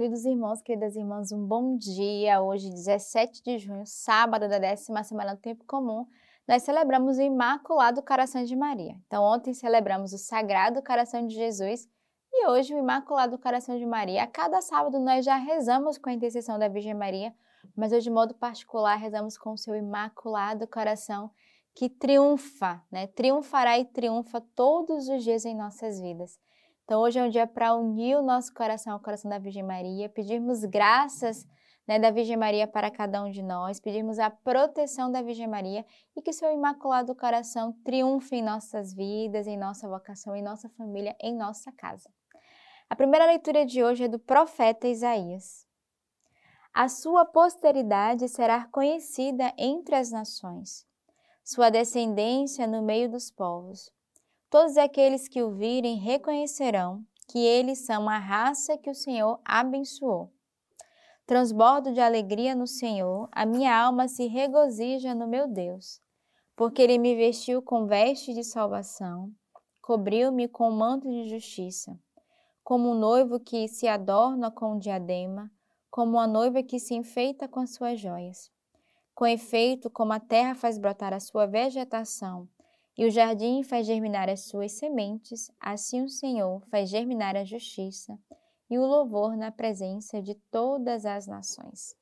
queridos irmãos, queridas irmãs, um bom dia. Hoje, 17 de junho, sábado da décima semana do Tempo Comum, nós celebramos o Imaculado Coração de Maria. Então, ontem celebramos o Sagrado Coração de Jesus e hoje o Imaculado Coração de Maria. A cada sábado nós já rezamos com a intercessão da Virgem Maria, mas hoje, de modo particular, rezamos com o seu Imaculado Coração que triunfa, né? Triunfará e triunfa todos os dias em nossas vidas. Então, hoje é um dia para unir o nosso coração ao coração da Virgem Maria, pedirmos graças né, da Virgem Maria para cada um de nós, pedirmos a proteção da Virgem Maria e que seu Imaculado Coração triunfe em nossas vidas, em nossa vocação, em nossa família, em nossa casa. A primeira leitura de hoje é do profeta Isaías. A sua posteridade será conhecida entre as nações, sua descendência no meio dos povos. Todos aqueles que o virem reconhecerão que eles são a raça que o Senhor abençoou. Transbordo de alegria no Senhor, a minha alma se regozija no meu Deus, porque ele me vestiu com veste de salvação, cobriu-me com manto de justiça, como um noivo que se adorna com um diadema, como uma noiva que se enfeita com as suas joias. Com efeito, como a terra faz brotar a sua vegetação, e o jardim faz germinar as suas sementes, assim o Senhor faz germinar a justiça e o louvor na presença de todas as nações.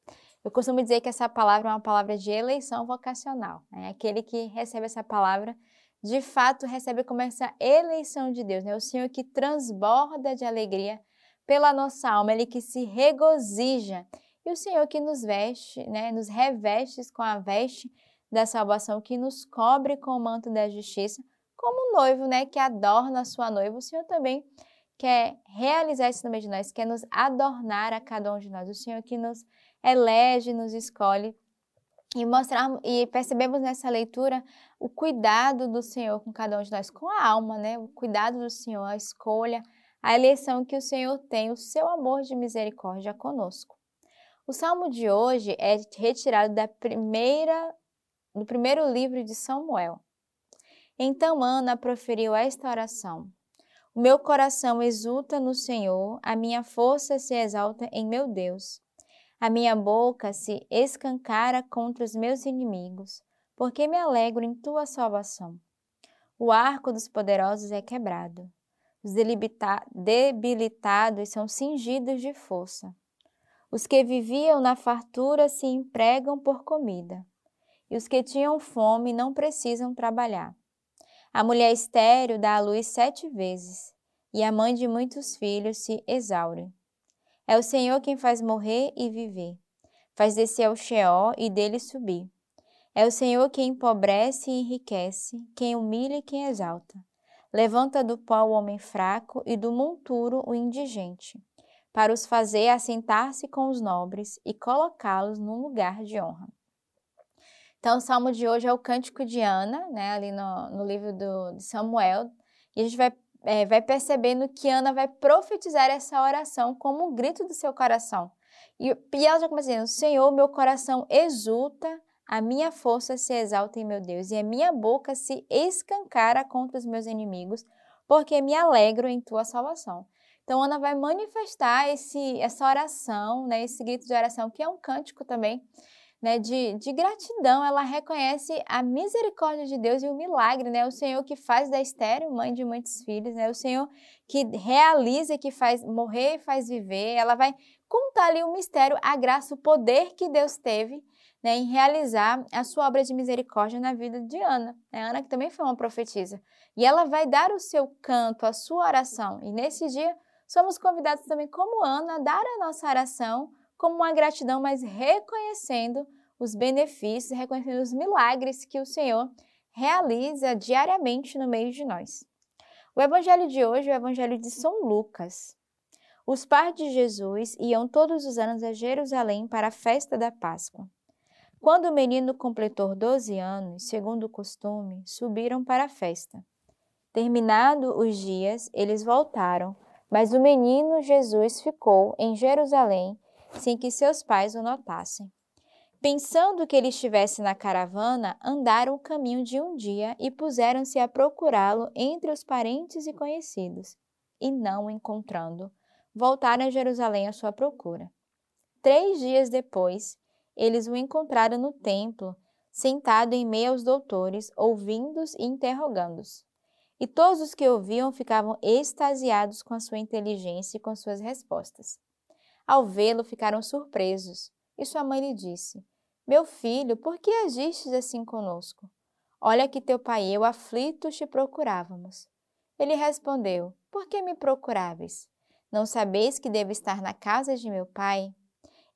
Eu costumo dizer que essa palavra é uma palavra de eleição vocacional. Né? Aquele que recebe essa palavra, de fato, recebe como essa eleição de Deus. Né? O Senhor que transborda de alegria pela nossa alma, Ele que se regozija. E o Senhor que nos veste, né? nos reveste com a veste da salvação que nos cobre com o manto da justiça, como um noivo, né, que adorna a sua noiva. O Senhor também quer realizar isso no meio de nós, quer nos adornar a cada um de nós. O Senhor que nos elege, nos escolhe e mostrar e percebemos nessa leitura o cuidado do Senhor com cada um de nós, com a alma, né? O cuidado do Senhor, a escolha, a eleição que o Senhor tem, o seu amor de misericórdia conosco. O salmo de hoje é retirado da primeira no primeiro livro de Samuel. Então Ana proferiu esta oração: O meu coração exulta no Senhor, a minha força se exalta em meu Deus. A minha boca se escancara contra os meus inimigos, porque me alegro em tua salvação. O arco dos poderosos é quebrado, os debilitados são cingidos de força. Os que viviam na fartura se empregam por comida e os que tinham fome não precisam trabalhar. A mulher estéril dá à luz sete vezes, e a mãe de muitos filhos se exaure. É o Senhor quem faz morrer e viver, faz descer ao Sheol e dele subir. É o Senhor quem empobrece e enriquece, quem humilha e quem exalta. Levanta do pó o homem fraco e do monturo o indigente, para os fazer assentar-se com os nobres e colocá-los num lugar de honra. Então, o salmo de hoje é o Cântico de Ana, né, ali no, no livro do, de Samuel, e a gente vai, é, vai percebendo que Ana vai profetizar essa oração como um grito do seu coração. E, e ela já começa dizendo: Senhor, meu coração exulta, a minha força se exalta em meu Deus, e a minha boca se escancara contra os meus inimigos, porque me alegro em tua salvação. Então, Ana vai manifestar esse, essa oração, né, esse grito de oração, que é um cântico também, né, de, de gratidão, ela reconhece a misericórdia de Deus e o milagre, né, o Senhor que faz da estéreo mãe de muitos filhos, né, o Senhor que realiza, que faz morrer e faz viver, ela vai contar ali o mistério, a graça, o poder que Deus teve né, em realizar a sua obra de misericórdia na vida de Ana. Né? Ana que também foi uma profetisa. E ela vai dar o seu canto, a sua oração. E nesse dia somos convidados também, como Ana, a dar a nossa oração como uma gratidão, mas reconhecendo os benefícios, reconhecendo os milagres que o Senhor realiza diariamente no meio de nós. O evangelho de hoje é o evangelho de São Lucas. Os pais de Jesus iam todos os anos a Jerusalém para a festa da Páscoa. Quando o menino completou 12 anos, segundo o costume, subiram para a festa. Terminado os dias, eles voltaram, mas o menino Jesus ficou em Jerusalém sem que seus pais o notassem. Pensando que ele estivesse na caravana, andaram o caminho de um dia e puseram-se a procurá-lo entre os parentes e conhecidos. E não o encontrando, voltaram a Jerusalém à sua procura. Três dias depois, eles o encontraram no templo, sentado em meio aos doutores, ouvindo-os e interrogando-os. E todos os que ouviam ficavam extasiados com a sua inteligência e com suas respostas. Ao vê-lo, ficaram surpresos. E sua mãe lhe disse: Meu filho, por que agistes assim conosco? Olha que teu pai e eu aflitos te procurávamos. Ele respondeu: Por que me procuráveis? Não sabeis que devo estar na casa de meu pai?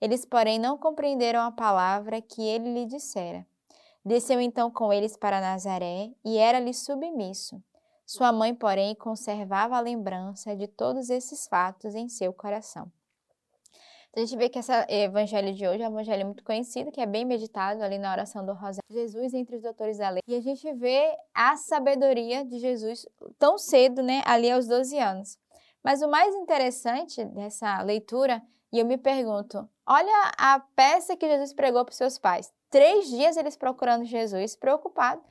Eles, porém, não compreenderam a palavra que ele lhe dissera. Desceu então com eles para Nazaré e era-lhe submisso. Sua mãe, porém, conservava a lembrança de todos esses fatos em seu coração. Então, a gente vê que esse evangelho de hoje é um evangelho muito conhecido, que é bem meditado ali na oração do Rosário. Jesus entre os doutores da lei. E a gente vê a sabedoria de Jesus tão cedo, né, ali aos 12 anos. Mas o mais interessante dessa leitura, e eu me pergunto, olha a peça que Jesus pregou para os seus pais. Três dias eles procurando Jesus, preocupado,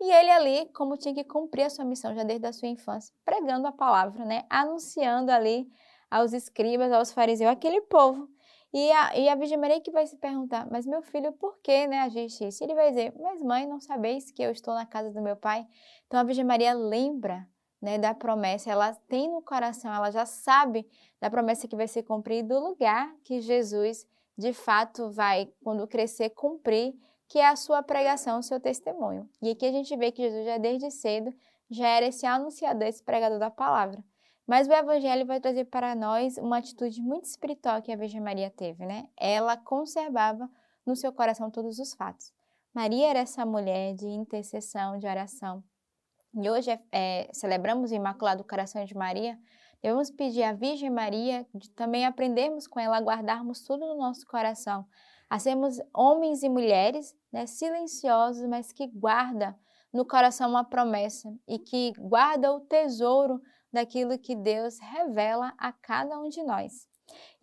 e ele ali, como tinha que cumprir a sua missão já desde a sua infância, pregando a palavra, né? Anunciando ali aos escribas, aos fariseus, aquele povo. E a, e a Virgem Maria que vai se perguntar, mas meu filho, por que né, agiste isso? Ele vai dizer, mas mãe, não sabeis que eu estou na casa do meu pai? Então a Virgem Maria lembra né, da promessa, ela tem no coração, ela já sabe da promessa que vai ser cumprida, do lugar que Jesus de fato vai, quando crescer, cumprir, que é a sua pregação, o seu testemunho. E aqui a gente vê que Jesus já desde cedo já era esse anunciador, esse pregador da palavra. Mas o Evangelho vai trazer para nós uma atitude muito espiritual que a Virgem Maria teve, né? Ela conservava no seu coração todos os fatos. Maria era essa mulher de intercessão, de oração. E hoje é, celebramos o Imaculado Coração de Maria. Devemos pedir à Virgem Maria de também aprendermos com ela a guardarmos tudo no nosso coração, a sermos homens e mulheres né, silenciosos, mas que guarda no coração uma promessa e que guarda o tesouro daquilo que Deus revela a cada um de nós.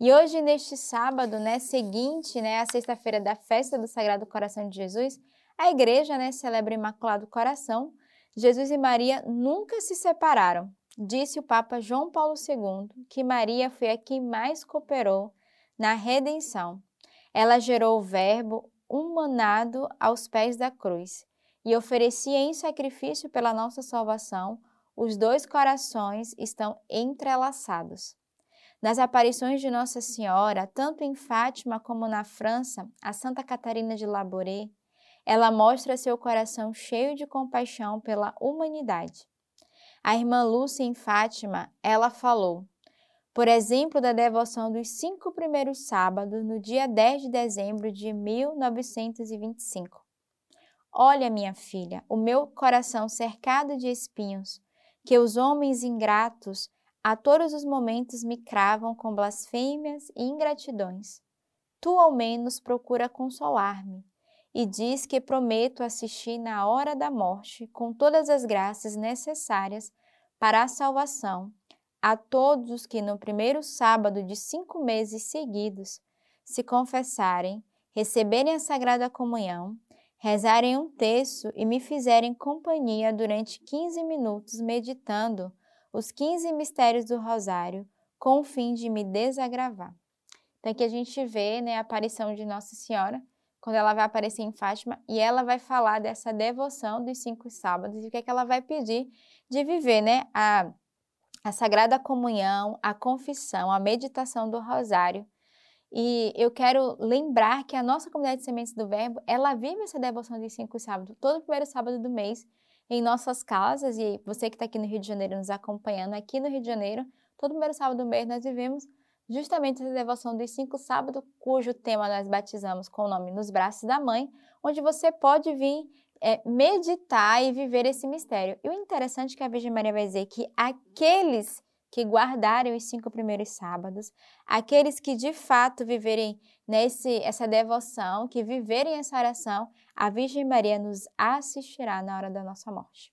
E hoje, neste sábado, né, seguinte, né, a sexta-feira da festa do Sagrado Coração de Jesus, a igreja, né, celebra o Imaculado Coração. Jesus e Maria nunca se separaram. Disse o Papa João Paulo II que Maria foi a quem mais cooperou na redenção. Ela gerou o Verbo humanado aos pés da cruz e oferecia em sacrifício pela nossa salvação os dois corações estão entrelaçados. Nas aparições de Nossa Senhora, tanto em Fátima como na França, a Santa Catarina de Labouré, ela mostra seu coração cheio de compaixão pela humanidade. A irmã Lúcia em Fátima, ela falou, por exemplo, da devoção dos cinco primeiros sábados, no dia 10 de dezembro de 1925. Olha, minha filha, o meu coração cercado de espinhos, que os homens ingratos a todos os momentos me cravam com blasfêmias e ingratidões. Tu, ao menos, procura consolar-me e diz que prometo assistir na hora da morte com todas as graças necessárias para a salvação a todos os que no primeiro sábado de cinco meses seguidos se confessarem, receberem a Sagrada Comunhão rezarem um texto e me fizerem companhia durante 15 minutos meditando os 15 mistérios do Rosário, com o fim de me desagravar. Então aqui a gente vê né, a aparição de Nossa Senhora, quando ela vai aparecer em Fátima, e ela vai falar dessa devoção dos cinco sábados e o que, é que ela vai pedir de viver, né? A, a Sagrada Comunhão, a confissão, a meditação do Rosário e eu quero lembrar que a nossa comunidade de sementes do Verbo, ela vive essa devoção de cinco sábados, todo primeiro sábado do mês, em nossas casas. E você que está aqui no Rio de Janeiro nos acompanhando, aqui no Rio de Janeiro, todo primeiro sábado do mês nós vivemos justamente essa devoção dos cinco sábados, cujo tema nós batizamos com o nome Nos Braços da Mãe, onde você pode vir é, meditar e viver esse mistério. E o interessante é que a Virgem Maria vai dizer que aqueles que guardarem os cinco primeiros sábados, aqueles que de fato viverem nesse essa devoção, que viverem essa oração, a Virgem Maria nos assistirá na hora da nossa morte.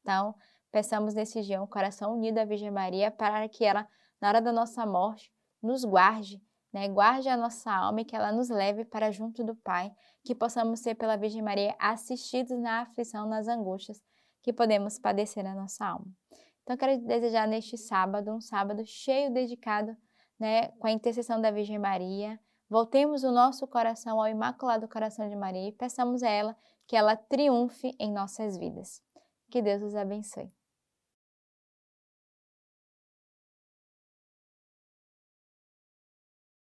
Então, peçamos nesse dia um coração unido à Virgem Maria para que ela, na hora da nossa morte, nos guarde, né? guarde a nossa alma e que ela nos leve para junto do Pai, que possamos ser pela Virgem Maria assistidos na aflição, nas angústias que podemos padecer na nossa alma. Então, quero desejar neste sábado, um sábado cheio dedicado né, com a intercessão da Virgem Maria, voltemos o nosso coração ao Imaculado Coração de Maria e peçamos a ela que ela triunfe em nossas vidas. Que Deus os abençoe.